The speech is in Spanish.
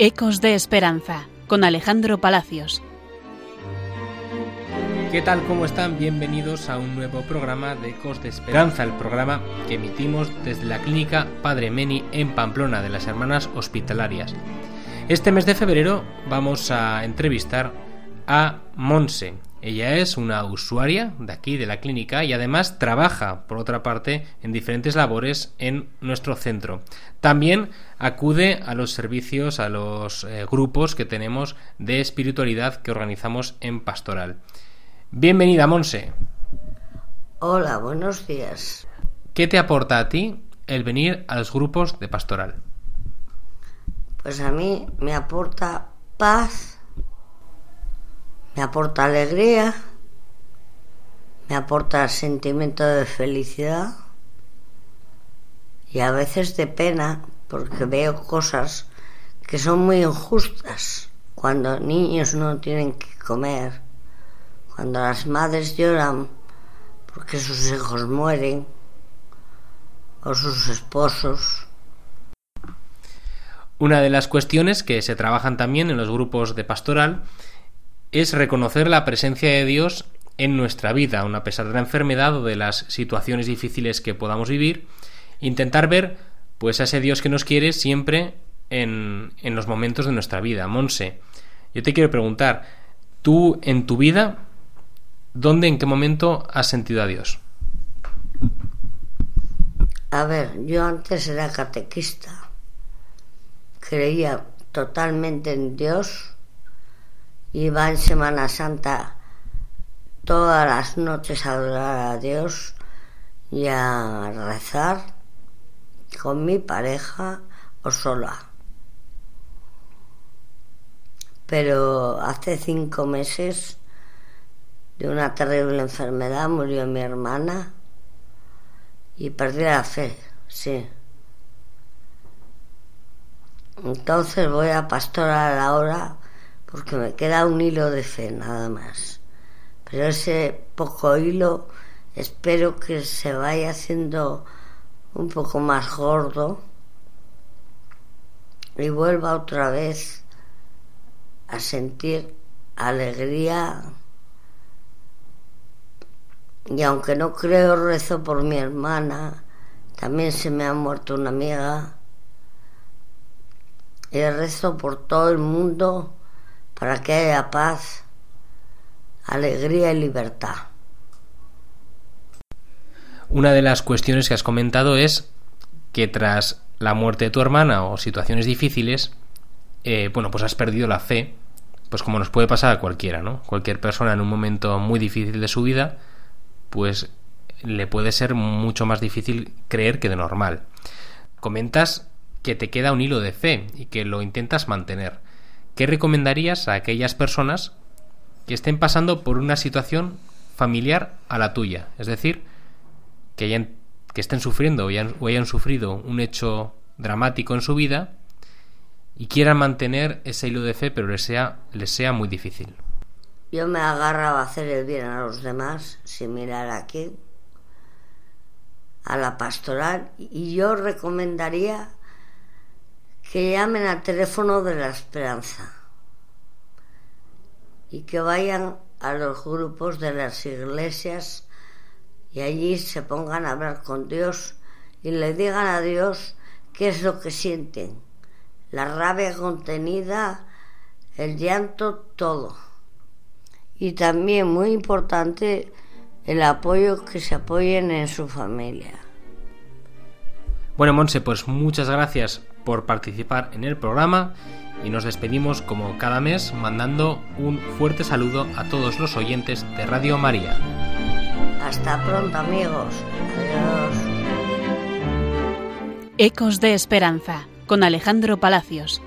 Ecos de Esperanza con Alejandro Palacios. ¿Qué tal? ¿Cómo están? Bienvenidos a un nuevo programa de Ecos de Esperanza, el programa que emitimos desde la clínica Padre Meni en Pamplona de las Hermanas Hospitalarias. Este mes de febrero vamos a entrevistar a Monse. Ella es una usuaria de aquí, de la clínica, y además trabaja, por otra parte, en diferentes labores en nuestro centro. También acude a los servicios, a los eh, grupos que tenemos de espiritualidad que organizamos en Pastoral. Bienvenida, Monse. Hola, buenos días. ¿Qué te aporta a ti el venir a los grupos de Pastoral? Pues a mí me aporta paz me aporta alegría, me aporta sentimiento de felicidad y a veces de pena porque veo cosas que son muy injustas cuando niños no tienen que comer, cuando las madres lloran porque sus hijos mueren o sus esposos. Una de las cuestiones que se trabajan también en los grupos de pastoral es reconocer la presencia de Dios en nuestra vida, a pesar de la enfermedad o de las situaciones difíciles que podamos vivir, intentar ver pues a ese Dios que nos quiere siempre en, en los momentos de nuestra vida. Monse, yo te quiero preguntar, tú en tu vida, ¿dónde, en qué momento has sentido a Dios? A ver, yo antes era catequista, creía totalmente en Dios Iba en Semana Santa todas las noches a adorar a Dios y a rezar con mi pareja o sola. Pero hace cinco meses de una terrible enfermedad murió mi hermana y perdí la fe, sí. Entonces voy a pastorar ahora porque me queda un hilo de fe nada más. Pero ese poco hilo espero que se vaya haciendo un poco más gordo y vuelva otra vez a sentir alegría. Y aunque no creo rezo por mi hermana, también se me ha muerto una amiga. Y rezo por todo el mundo para que haya paz, alegría y libertad. Una de las cuestiones que has comentado es que tras la muerte de tu hermana o situaciones difíciles, eh, bueno, pues has perdido la fe, pues como nos puede pasar a cualquiera, ¿no? Cualquier persona en un momento muy difícil de su vida, pues le puede ser mucho más difícil creer que de normal. Comentas que te queda un hilo de fe y que lo intentas mantener. ¿Qué recomendarías a aquellas personas que estén pasando por una situación familiar a la tuya? Es decir, que, hayan, que estén sufriendo o hayan, sufrido un hecho dramático en su vida y quieran mantener ese hilo de fe, pero les sea, les sea muy difícil. Yo me agarraba a hacer el bien a los demás, sin mirar aquí, a la pastoral, y yo recomendaría que llamen al teléfono de la esperanza y que vayan a los grupos de las iglesias y allí se pongan a hablar con Dios y le digan a Dios qué es lo que sienten, la rabia contenida, el llanto, todo. Y también muy importante el apoyo que se apoyen en su familia. Bueno, Monse, pues muchas gracias por participar en el programa y nos despedimos como cada mes mandando un fuerte saludo a todos los oyentes de Radio María. Hasta pronto amigos. Adiós. Ecos de Esperanza con Alejandro Palacios.